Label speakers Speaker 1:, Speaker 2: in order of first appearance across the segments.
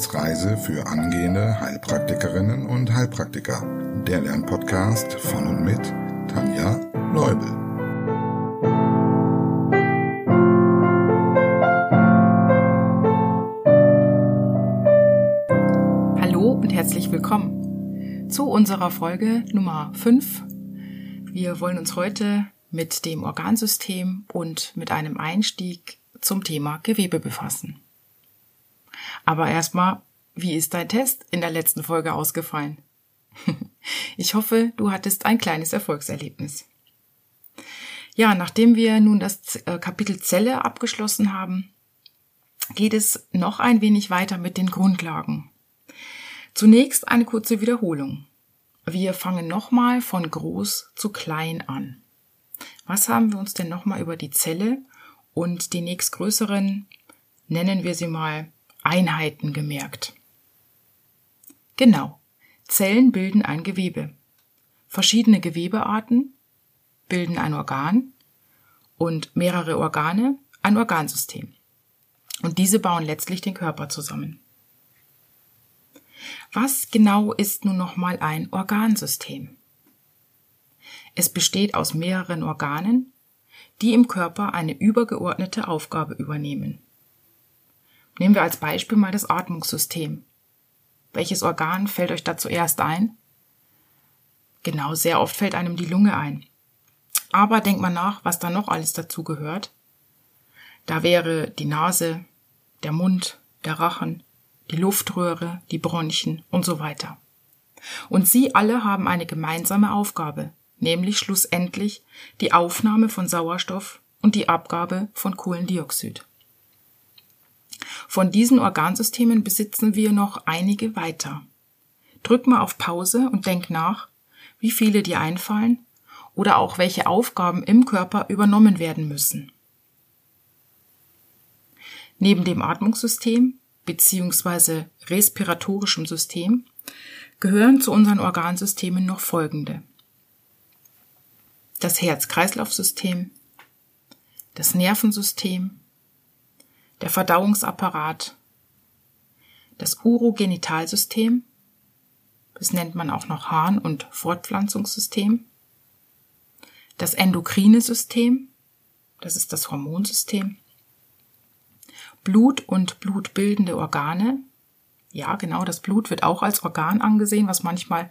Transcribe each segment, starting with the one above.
Speaker 1: Wissensreise für angehende Heilpraktikerinnen und Heilpraktiker. Der Lernpodcast von und mit Tanja Leubel.
Speaker 2: Hallo und herzlich willkommen zu unserer Folge Nummer 5. Wir wollen uns heute mit dem Organsystem und mit einem Einstieg zum Thema Gewebe befassen. Aber erstmal, wie ist dein Test in der letzten Folge ausgefallen? Ich hoffe, du hattest ein kleines Erfolgserlebnis. Ja, nachdem wir nun das äh, Kapitel Zelle abgeschlossen haben, geht es noch ein wenig weiter mit den Grundlagen. Zunächst eine kurze Wiederholung. Wir fangen nochmal von groß zu klein an. Was haben wir uns denn nochmal über die Zelle und die nächstgrößeren, nennen wir sie mal, Einheiten gemerkt? Genau. Zellen bilden ein Gewebe. Verschiedene Gewebearten bilden ein Organ und mehrere Organe ein Organsystem. Und diese bauen letztlich den Körper zusammen. Was genau ist nun nochmal ein Organsystem? Es besteht aus mehreren Organen, die im Körper eine übergeordnete Aufgabe übernehmen. Nehmen wir als Beispiel mal das Atmungssystem. Welches Organ fällt euch da zuerst ein? Genau, sehr oft fällt einem die Lunge ein. Aber denkt mal nach, was da noch alles dazu gehört. Da wäre die Nase, der Mund, der Rachen, die Luftröhre, die Bronchien und so weiter. Und sie alle haben eine gemeinsame Aufgabe, nämlich schlussendlich die Aufnahme von Sauerstoff und die Abgabe von Kohlendioxid. Von diesen Organsystemen besitzen wir noch einige weiter. Drück mal auf Pause und denk nach, wie viele dir einfallen oder auch welche Aufgaben im Körper übernommen werden müssen. Neben dem Atmungssystem bzw. respiratorischem System gehören zu unseren Organsystemen noch folgende. Das Herz-Kreislauf-System, das Nervensystem, der Verdauungsapparat, das Urogenitalsystem, das nennt man auch noch Harn- und Fortpflanzungssystem, das endokrine System, das ist das Hormonsystem, Blut und blutbildende Organe, ja genau, das Blut wird auch als Organ angesehen, was manchmal,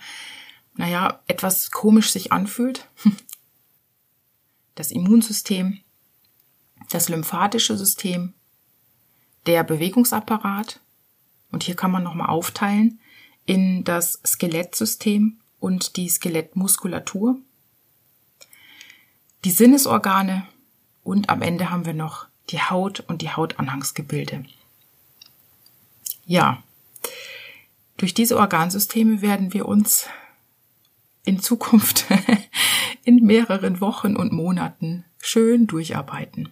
Speaker 2: naja, etwas komisch sich anfühlt, das Immunsystem, das lymphatische System, der Bewegungsapparat. Und hier kann man nochmal aufteilen in das Skelettsystem und die Skelettmuskulatur, die Sinnesorgane und am Ende haben wir noch die Haut und die Hautanhangsgebilde. Ja, durch diese Organsysteme werden wir uns in Zukunft in mehreren Wochen und Monaten schön durcharbeiten.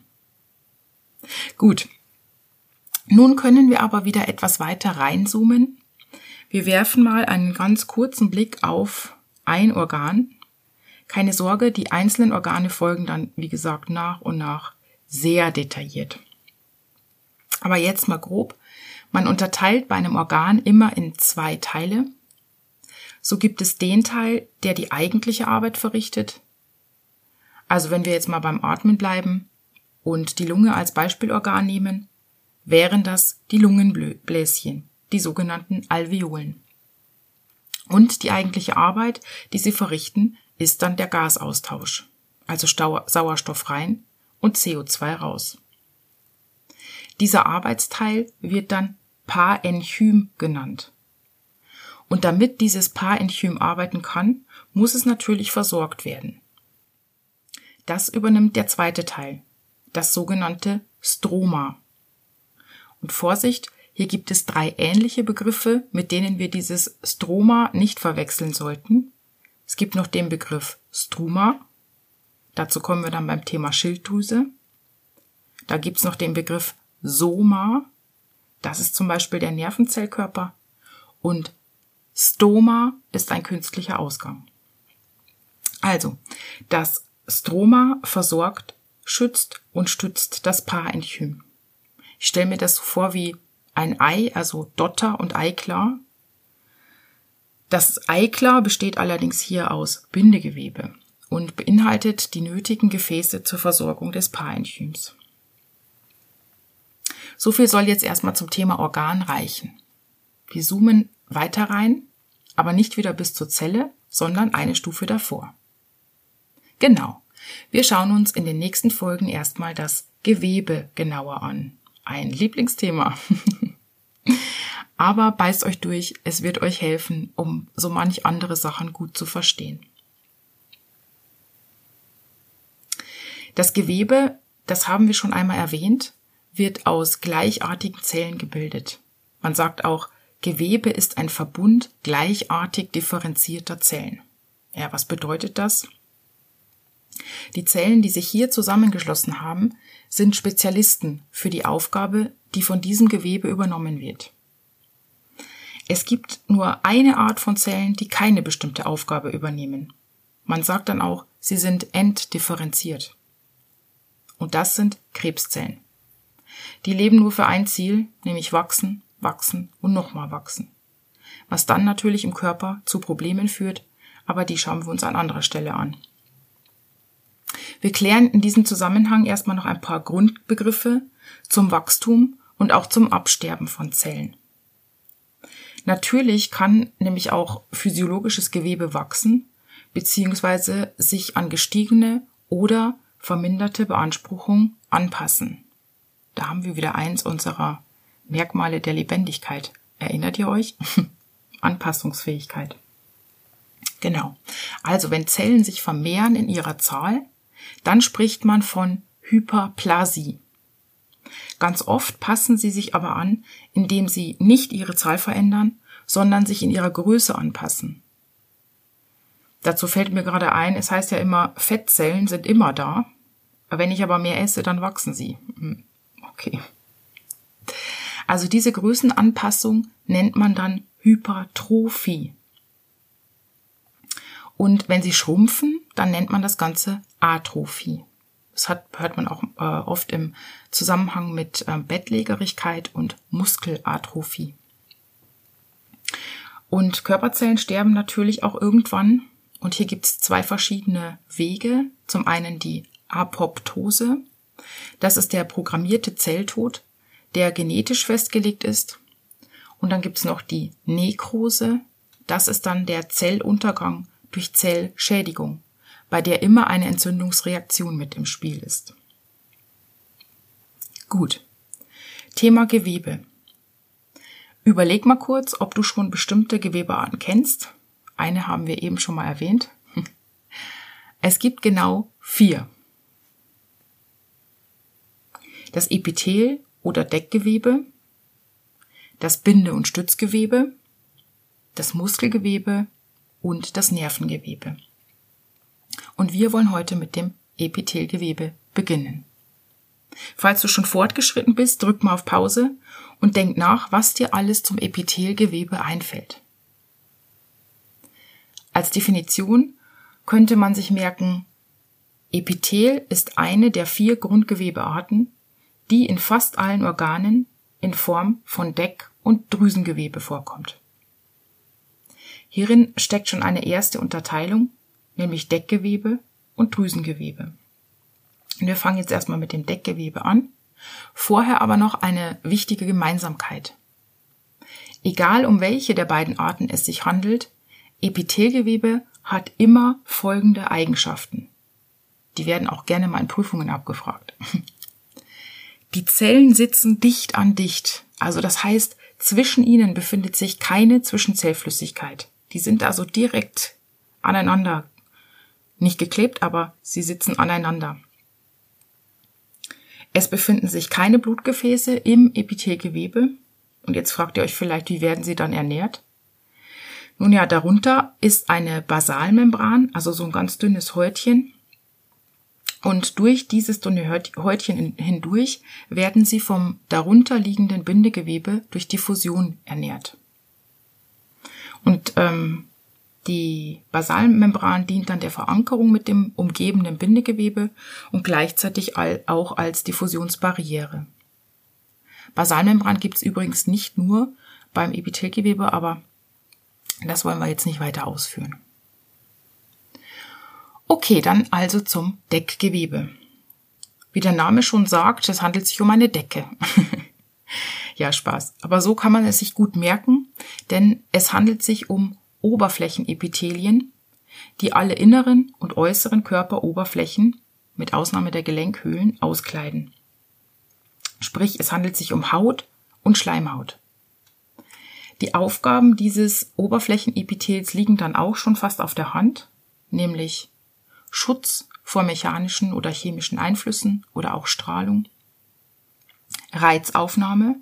Speaker 2: Gut, nun können wir aber wieder etwas weiter reinzoomen. Wir werfen mal einen ganz kurzen Blick auf ein Organ. Keine Sorge, die einzelnen Organe folgen dann, wie gesagt, nach und nach sehr detailliert. Aber jetzt mal grob. Man unterteilt bei einem Organ immer in zwei Teile. So gibt es den Teil, der die eigentliche Arbeit verrichtet. Also wenn wir jetzt mal beim Atmen bleiben und die Lunge als Beispielorgan nehmen, wären das die Lungenbläschen, die sogenannten Alveolen. Und die eigentliche Arbeit, die sie verrichten, ist dann der Gasaustausch, also Sauerstoff rein und CO2 raus. Dieser Arbeitsteil wird dann Parenchym genannt. Und damit dieses Parenchym arbeiten kann, muss es natürlich versorgt werden. Das übernimmt der zweite Teil, das sogenannte Stroma. Und Vorsicht, hier gibt es drei ähnliche Begriffe, mit denen wir dieses Stroma nicht verwechseln sollten. Es gibt noch den Begriff Struma. Dazu kommen wir dann beim Thema Schilddrüse. Da gibt's noch den Begriff Soma. Das ist zum Beispiel der Nervenzellkörper. Und Stoma ist ein künstlicher Ausgang. Also, das Stroma versorgt, schützt und stützt das Parenchym. Ich stelle mir das so vor wie ein Ei, also Dotter und Eiklar. Das Eiklar besteht allerdings hier aus Bindegewebe und beinhaltet die nötigen Gefäße zur Versorgung des Paarenchyms. So viel soll jetzt erstmal zum Thema Organ reichen. Wir zoomen weiter rein, aber nicht wieder bis zur Zelle, sondern eine Stufe davor. Genau. Wir schauen uns in den nächsten Folgen erstmal das Gewebe genauer an. Ein Lieblingsthema. Aber beißt euch durch, es wird euch helfen, um so manch andere Sachen gut zu verstehen. Das Gewebe, das haben wir schon einmal erwähnt, wird aus gleichartigen Zellen gebildet. Man sagt auch, Gewebe ist ein Verbund gleichartig differenzierter Zellen. Ja, was bedeutet das? Die Zellen, die sich hier zusammengeschlossen haben, sind Spezialisten für die Aufgabe, die von diesem Gewebe übernommen wird. Es gibt nur eine Art von Zellen, die keine bestimmte Aufgabe übernehmen. Man sagt dann auch, sie sind entdifferenziert. Und das sind Krebszellen. Die leben nur für ein Ziel, nämlich wachsen, wachsen und nochmal wachsen. Was dann natürlich im Körper zu Problemen führt, aber die schauen wir uns an anderer Stelle an. Wir klären in diesem Zusammenhang erstmal noch ein paar Grundbegriffe zum Wachstum und auch zum Absterben von Zellen. Natürlich kann nämlich auch physiologisches Gewebe wachsen bzw. sich an gestiegene oder verminderte Beanspruchung anpassen. Da haben wir wieder eins unserer Merkmale der Lebendigkeit. Erinnert ihr euch? Anpassungsfähigkeit. Genau. Also wenn Zellen sich vermehren in ihrer Zahl, dann spricht man von Hyperplasie. Ganz oft passen sie sich aber an, indem sie nicht ihre Zahl verändern, sondern sich in ihrer Größe anpassen. Dazu fällt mir gerade ein, es heißt ja immer, Fettzellen sind immer da. Wenn ich aber mehr esse, dann wachsen sie. Hm, okay. Also diese Größenanpassung nennt man dann Hypertrophie. Und wenn sie schrumpfen, dann nennt man das Ganze Atrophie. Das hat, hört man auch äh, oft im Zusammenhang mit äh, Bettlägerigkeit und Muskelatrophie. Und Körperzellen sterben natürlich auch irgendwann. Und hier gibt es zwei verschiedene Wege. Zum einen die Apoptose. Das ist der programmierte Zelltod, der genetisch festgelegt ist. Und dann gibt es noch die Nekrose. Das ist dann der Zelluntergang durch Zellschädigung, bei der immer eine Entzündungsreaktion mit im Spiel ist. Gut. Thema Gewebe. Überleg mal kurz, ob du schon bestimmte Gewebearten kennst. Eine haben wir eben schon mal erwähnt. Es gibt genau vier. Das Epithel oder Deckgewebe, das Binde- und Stützgewebe, das Muskelgewebe und das Nervengewebe. Und wir wollen heute mit dem Epithelgewebe beginnen. Falls du schon fortgeschritten bist, drück mal auf Pause und denk nach, was dir alles zum Epithelgewebe einfällt. Als Definition könnte man sich merken, Epithel ist eine der vier Grundgewebearten, die in fast allen Organen in Form von Deck- und Drüsengewebe vorkommt. Hierin steckt schon eine erste Unterteilung, nämlich Deckgewebe und Drüsengewebe. Wir fangen jetzt erstmal mit dem Deckgewebe an, vorher aber noch eine wichtige Gemeinsamkeit. Egal um welche der beiden Arten es sich handelt, Epithelgewebe hat immer folgende Eigenschaften. Die werden auch gerne mal in Prüfungen abgefragt. Die Zellen sitzen dicht an dicht, also das heißt, zwischen ihnen befindet sich keine Zwischenzellflüssigkeit. Die sind also direkt aneinander, nicht geklebt, aber sie sitzen aneinander. Es befinden sich keine Blutgefäße im Epithelgewebe. Und jetzt fragt ihr euch vielleicht, wie werden sie dann ernährt? Nun ja, darunter ist eine Basalmembran, also so ein ganz dünnes Häutchen. Und durch dieses dünne Häutchen hindurch werden sie vom darunter liegenden Bindegewebe durch Diffusion ernährt. Und ähm, die Basalmembran dient dann der Verankerung mit dem umgebenden Bindegewebe und gleichzeitig auch als Diffusionsbarriere. Basalmembran gibt's übrigens nicht nur beim Epithelgewebe, aber das wollen wir jetzt nicht weiter ausführen. Okay, dann also zum Deckgewebe. Wie der Name schon sagt, es handelt sich um eine Decke. ja, Spaß. Aber so kann man es sich gut merken, denn es handelt sich um Oberflächenepithelien, die alle inneren und äußeren Körperoberflächen, mit Ausnahme der Gelenkhöhlen, auskleiden. Sprich, es handelt sich um Haut und Schleimhaut. Die Aufgaben dieses Oberflächenepithels liegen dann auch schon fast auf der Hand, nämlich Schutz vor mechanischen oder chemischen Einflüssen oder auch Strahlung, Reizaufnahme,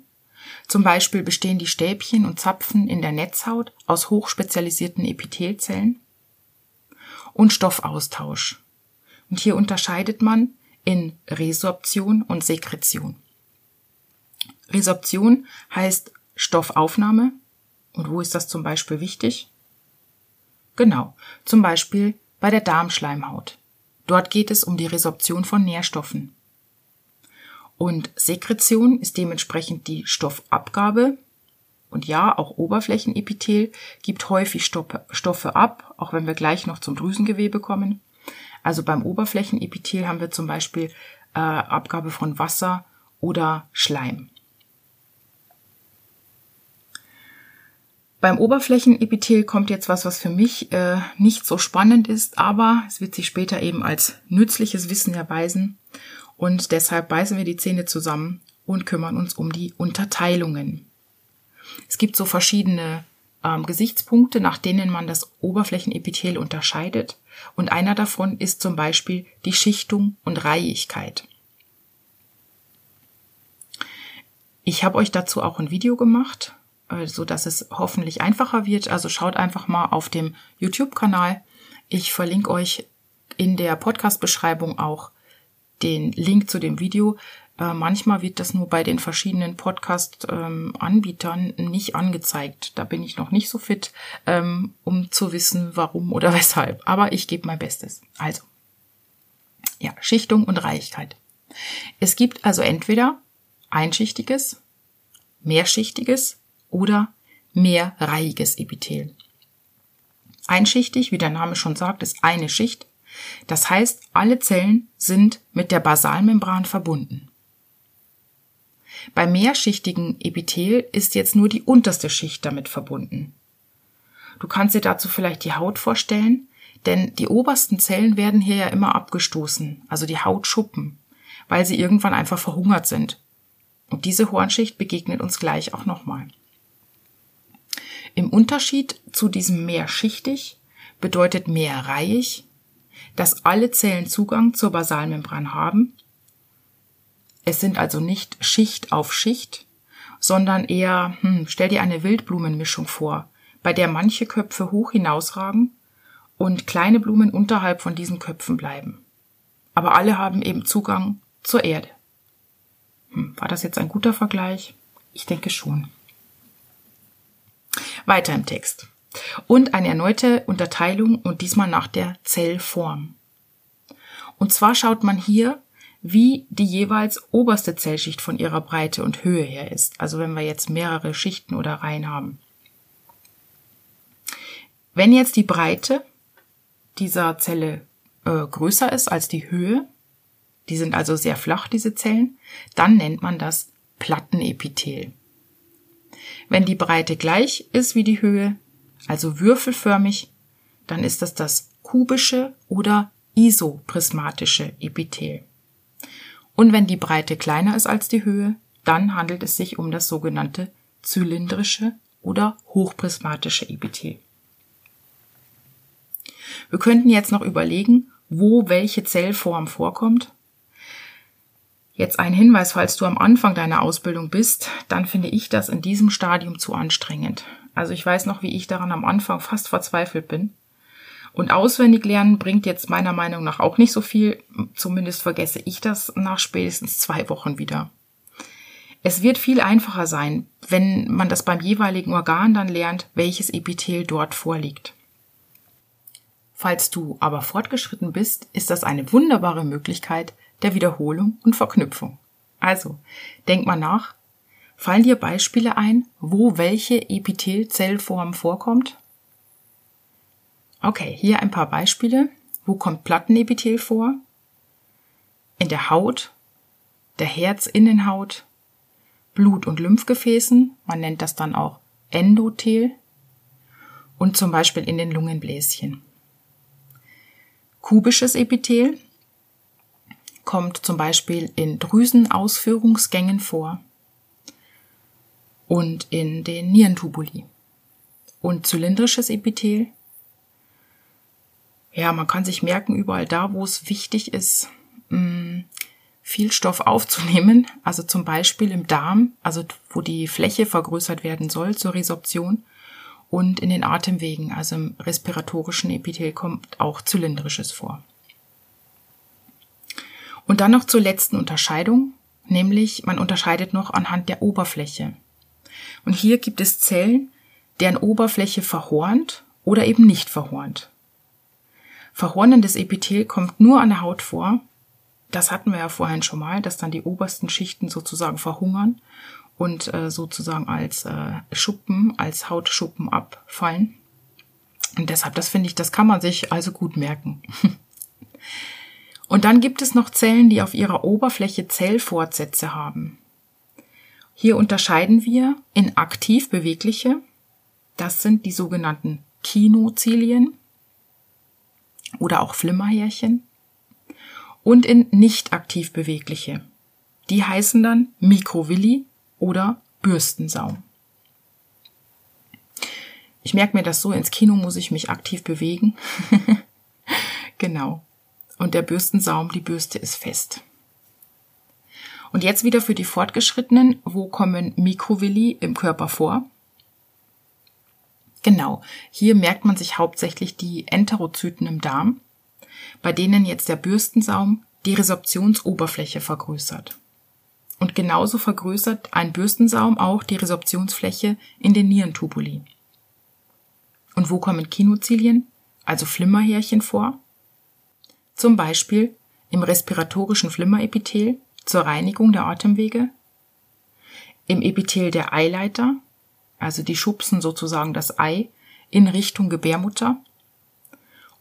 Speaker 2: zum Beispiel bestehen die Stäbchen und Zapfen in der Netzhaut aus hochspezialisierten Epithelzellen, und Stoffaustausch. Und hier unterscheidet man in Resorption und Sekretion. Resorption heißt Stoffaufnahme. Und wo ist das zum Beispiel wichtig? Genau, zum Beispiel bei der Darmschleimhaut. Dort geht es um die Resorption von Nährstoffen. Und Sekretion ist dementsprechend die Stoffabgabe. Und ja, auch Oberflächenepithel gibt häufig Stoffe ab, auch wenn wir gleich noch zum Drüsengewebe kommen. Also beim Oberflächenepithel haben wir zum Beispiel äh, Abgabe von Wasser oder Schleim. Beim Oberflächenepithel kommt jetzt was, was für mich äh, nicht so spannend ist, aber es wird sich später eben als nützliches Wissen erweisen. Und deshalb beißen wir die Zähne zusammen und kümmern uns um die Unterteilungen. Es gibt so verschiedene ähm, Gesichtspunkte, nach denen man das Oberflächenepithel unterscheidet. Und einer davon ist zum Beispiel die Schichtung und Reihigkeit. Ich habe euch dazu auch ein Video gemacht äh, so dass es hoffentlich einfacher wird. Also schaut einfach mal auf dem YouTube-Kanal. Ich verlinke euch in der Podcast-Beschreibung auch den Link zu dem Video. Äh, manchmal wird das nur bei den verschiedenen Podcast-Anbietern ähm, nicht angezeigt. Da bin ich noch nicht so fit, ähm, um zu wissen, warum oder weshalb. Aber ich gebe mein Bestes. Also, ja, Schichtung und Reichkeit. Es gibt also entweder einschichtiges, mehrschichtiges oder mehrreihiges Epithel. Einschichtig, wie der Name schon sagt, ist eine Schicht. Das heißt, alle Zellen sind mit der Basalmembran verbunden. Bei mehrschichtigen Epithel ist jetzt nur die unterste Schicht damit verbunden. Du kannst dir dazu vielleicht die Haut vorstellen, denn die obersten Zellen werden hier ja immer abgestoßen, also die Hautschuppen, weil sie irgendwann einfach verhungert sind. Und diese Hornschicht begegnet uns gleich auch nochmal. Im Unterschied zu diesem mehrschichtig bedeutet mehrreihig, dass alle Zellen Zugang zur Basalmembran haben. Es sind also nicht Schicht auf Schicht, sondern eher, hm, stell dir eine Wildblumenmischung vor, bei der manche Köpfe hoch hinausragen und kleine Blumen unterhalb von diesen Köpfen bleiben. Aber alle haben eben Zugang zur Erde. Hm, war das jetzt ein guter Vergleich? Ich denke schon. Weiter im Text. Und eine erneute Unterteilung und diesmal nach der Zellform. Und zwar schaut man hier, wie die jeweils oberste Zellschicht von ihrer Breite und Höhe her ist. Also wenn wir jetzt mehrere Schichten oder Reihen haben. Wenn jetzt die Breite dieser Zelle äh, größer ist als die Höhe, die sind also sehr flach, diese Zellen, dann nennt man das Plattenepithel. Wenn die Breite gleich ist wie die Höhe, also würfelförmig, dann ist das das kubische oder isoprismatische Epithel. Und wenn die Breite kleiner ist als die Höhe, dann handelt es sich um das sogenannte zylindrische oder hochprismatische Epithel. Wir könnten jetzt noch überlegen, wo welche Zellform vorkommt. Jetzt ein Hinweis, falls du am Anfang deiner Ausbildung bist, dann finde ich das in diesem Stadium zu anstrengend. Also ich weiß noch, wie ich daran am Anfang fast verzweifelt bin. Und auswendig lernen bringt jetzt meiner Meinung nach auch nicht so viel. Zumindest vergesse ich das nach spätestens zwei Wochen wieder. Es wird viel einfacher sein, wenn man das beim jeweiligen Organ dann lernt, welches Epithel dort vorliegt. Falls du aber fortgeschritten bist, ist das eine wunderbare Möglichkeit, der Wiederholung und Verknüpfung. Also, denk mal nach. Fallen dir Beispiele ein, wo welche Epithelzellform vorkommt? Okay, hier ein paar Beispiele. Wo kommt Plattenepithel vor? In der Haut, der Herzinnenhaut, Blut- und Lymphgefäßen, man nennt das dann auch Endothel, und zum Beispiel in den Lungenbläschen. Kubisches Epithel kommt zum Beispiel in Drüsenausführungsgängen vor und in den Nierentubuli. Und zylindrisches Epithel, ja, man kann sich merken, überall da, wo es wichtig ist, mm, viel Stoff aufzunehmen, also zum Beispiel im Darm, also wo die Fläche vergrößert werden soll zur Resorption, und in den Atemwegen, also im respiratorischen Epithel kommt auch zylindrisches vor. Und dann noch zur letzten Unterscheidung, nämlich man unterscheidet noch anhand der Oberfläche. Und hier gibt es Zellen, deren Oberfläche verhornt oder eben nicht verhornt. Verhornendes Epithel kommt nur an der Haut vor. Das hatten wir ja vorhin schon mal, dass dann die obersten Schichten sozusagen verhungern und äh, sozusagen als äh, Schuppen, als Hautschuppen abfallen. Und deshalb, das finde ich, das kann man sich also gut merken. und dann gibt es noch Zellen, die auf ihrer Oberfläche Zellfortsätze haben. Hier unterscheiden wir in aktiv bewegliche, das sind die sogenannten Kinozilien oder auch Flimmerhärchen, und in nicht aktiv bewegliche. Die heißen dann Mikrovilli oder Bürstensaum. Ich merke mir das so, ins Kino muss ich mich aktiv bewegen. genau. Und der Bürstensaum, die Bürste ist fest. Und jetzt wieder für die Fortgeschrittenen, wo kommen Mikrovilli im Körper vor? Genau, hier merkt man sich hauptsächlich die Enterozyten im Darm, bei denen jetzt der Bürstensaum die Resorptionsoberfläche vergrößert. Und genauso vergrößert ein Bürstensaum auch die Resorptionsfläche in den Nierentubuli. Und wo kommen Kinozilien, also Flimmerhärchen vor? Zum Beispiel im respiratorischen Flimmerepithel zur Reinigung der Atemwege, im Epithel der Eileiter, also die schubsen sozusagen das Ei in Richtung Gebärmutter,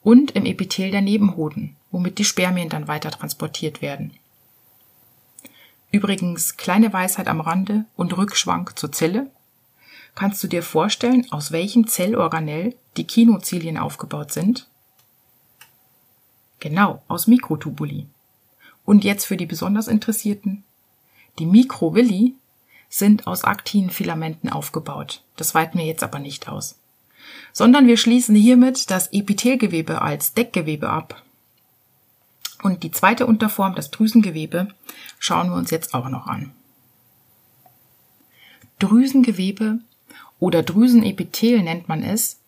Speaker 2: und im Epithel der Nebenhoden, womit die Spermien dann weiter transportiert werden. Übrigens, kleine Weisheit am Rande und Rückschwank zur Zelle. Kannst du dir vorstellen, aus welchem Zellorganell die Kinozilien aufgebaut sind? Genau, aus Mikrotubuli. Und jetzt für die besonders Interessierten. Die Mikrovilli sind aus Aktinfilamenten aufgebaut. Das weiten wir jetzt aber nicht aus. Sondern wir schließen hiermit das Epithelgewebe als Deckgewebe ab. Und die zweite Unterform, das Drüsengewebe, schauen wir uns jetzt auch noch an. Drüsengewebe oder Drüsenepithel nennt man es,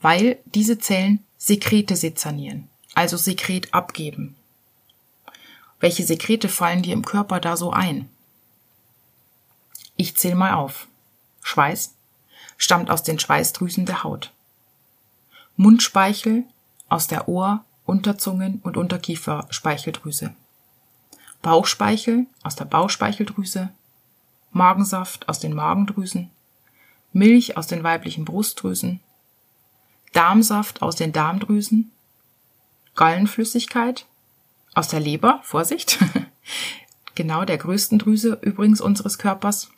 Speaker 2: weil diese Zellen Sekrete sezernieren, also Sekret abgeben. Welche Sekrete fallen dir im Körper da so ein? Ich zähle mal auf. Schweiß stammt aus den Schweißdrüsen der Haut. Mundspeichel aus der Ohr-, Unterzungen- und Unterkieferspeicheldrüse. Bauchspeichel aus der Bauchspeicheldrüse, Magensaft aus den Magendrüsen, Milch aus den weiblichen Brustdrüsen, Darmsaft aus den Darmdrüsen, Gallenflüssigkeit aus der Leber, Vorsicht, genau der größten Drüse übrigens unseres Körpers,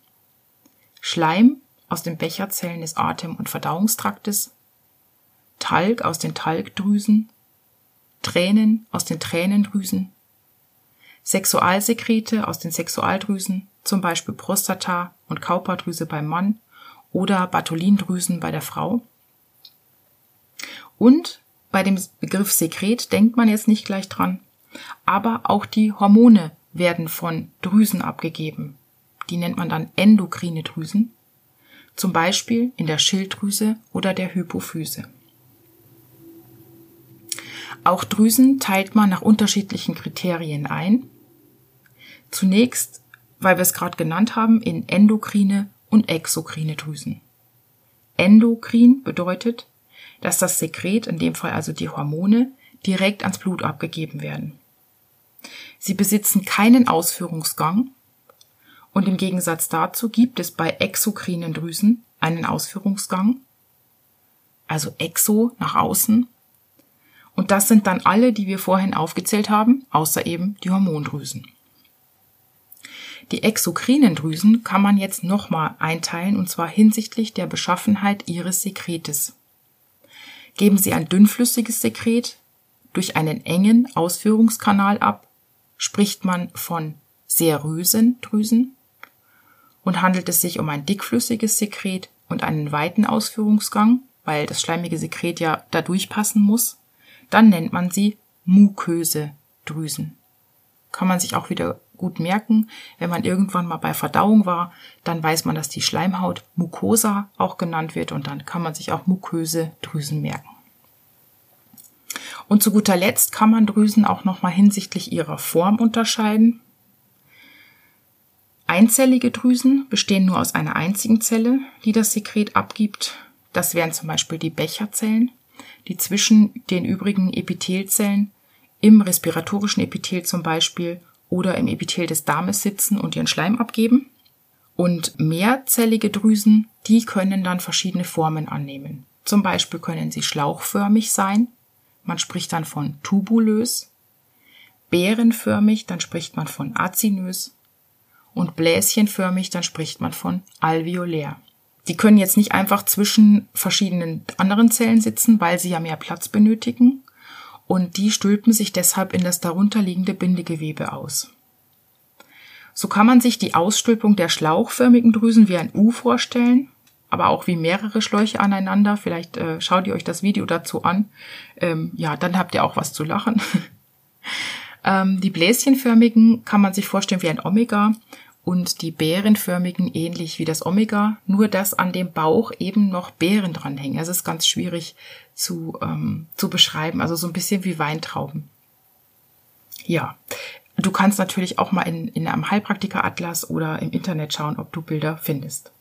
Speaker 2: Schleim aus den Becherzellen des Atem- und Verdauungstraktes, Talg aus den Talgdrüsen, Tränen aus den Tränendrüsen, Sexualsekrete aus den Sexualdrüsen, zum Beispiel Prostata und Kauperdrüse beim Mann oder Bartholindrüsen bei der Frau. Und bei dem Begriff Sekret denkt man jetzt nicht gleich dran, aber auch die Hormone werden von Drüsen abgegeben. Die nennt man dann endokrine Drüsen, zum Beispiel in der Schilddrüse oder der Hypophyse. Auch Drüsen teilt man nach unterschiedlichen Kriterien ein. Zunächst, weil wir es gerade genannt haben, in endokrine und exokrine Drüsen. Endokrin bedeutet, dass das Sekret, in dem Fall also die Hormone, direkt ans Blut abgegeben werden. Sie besitzen keinen Ausführungsgang Und im Gegensatz dazu gibt es bei exokrinen Drüsen einen Ausführungsgang, also exo nach außen. Und das sind dann alle, die wir vorhin aufgezählt haben, außer eben die Hormondrüsen. Die exokrinen Drüsen kann man jetzt nochmal einteilen und zwar hinsichtlich der Beschaffenheit ihres Sekretes. Geben sie ein dünnflüssiges Sekret durch einen engen Ausführungskanal ab, spricht man von serösen Drüsen und handelt es sich um ein dickflüssiges Sekret und einen weiten Ausführungsgang, weil das schleimige Sekret ja da durchpassen muss, dann nennt man sie muköse Drüsen. Kann man sich auch wieder gut merken. Wenn man irgendwann mal bei Verdauung war, dann weiß man, dass die Schleimhaut Mucosa auch genannt wird und dann kann man sich auch muköse Drüsen merken. Und zu guter Letzt kann man Drüsen auch nochmal hinsichtlich ihrer Form unterscheiden. Einzellige Drüsen bestehen nur aus einer einzigen Zelle, die das Sekret abgibt. Das wären zum Beispiel die Becherzellen, die zwischen den übrigen Epithelzellen im respiratorischen Epithel zum Beispiel oder im Epithel des Darmes sitzen und ihren Schleim abgeben. Und mehrzellige Drüsen, die können dann verschiedene Formen annehmen. Zum Beispiel können sie schlauchförmig sein, man spricht dann von tubulös, beerenförmig, dann spricht man von azinös und bläschenförmig, dann spricht man von alveolär. Die können jetzt nicht einfach zwischen verschiedenen anderen Zellen sitzen, weil sie ja mehr Platz benötigen und die stülpen sich deshalb in das darunterliegende Bindegewebe aus. So kann man sich die Ausstülpung der schlauchförmigen Drüsen wie ein U vorstellen, aber auch wie mehrere Schläuche aneinander. Vielleicht äh, schaut ihr euch das Video dazu an. Ähm, ja, dann habt ihr auch was zu lachen. ähm, die bläschenförmigen kann man sich vorstellen wie ein Omega und die beerenförmigen ähnlich wie das Omega, nur dass an dem Bauch eben noch Beeren dranhängen. Es ist ganz schwierig zu, ähm, zu beschreiben, also so ein bisschen wie Weintrauben. Ja, du kannst natürlich auch mal in, in einem Heilpraktiker-Atlas oder im Internet schauen, ob du Bilder findest.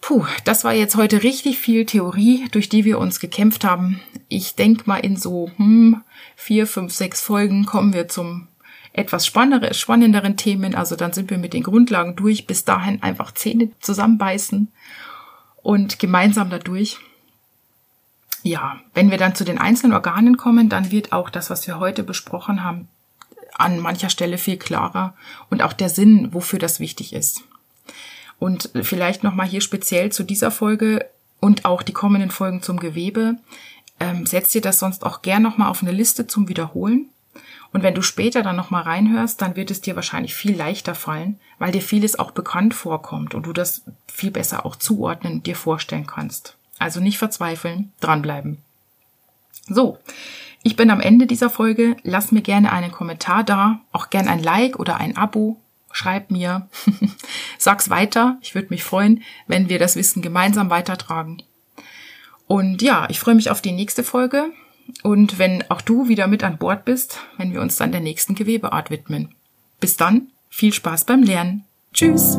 Speaker 2: Puh, das war jetzt heute richtig viel Theorie, durch die wir uns gekämpft haben. Ich denke mal in so hm, vier, fünf, sechs Folgen kommen wir zum etwas spannendere, spannenderen Themen. Also dann sind wir mit den Grundlagen durch. Bis dahin einfach Zähne zusammenbeißen und gemeinsam dadurch. Ja, wenn wir dann zu den einzelnen Organen kommen, dann wird auch das, was wir heute besprochen haben, an mancher Stelle viel klarer und auch der Sinn, wofür das wichtig ist. Und vielleicht nochmal hier speziell zu dieser Folge und auch die kommenden Folgen zum Gewebe. Ähm, setzt dir das sonst auch gern nochmal auf eine Liste zum Wiederholen. Und wenn du später dann nochmal reinhörst, dann wird es dir wahrscheinlich viel leichter fallen, weil dir vieles auch bekannt vorkommt und du das viel besser auch zuordnen und dir vorstellen kannst. Also nicht verzweifeln, dranbleiben. So, ich bin am Ende dieser Folge. Lass mir gerne einen Kommentar da, auch gern ein Like oder ein Abo. Schreib mir, sag's weiter. Ich würde mich freuen, wenn wir das Wissen gemeinsam weitertragen. Und ja, ich freue mich auf die nächste Folge und wenn auch du wieder mit an Bord bist, wenn wir uns dann der nächsten Gewebeart widmen. Bis dann, viel Spaß beim Lernen. Tschüss!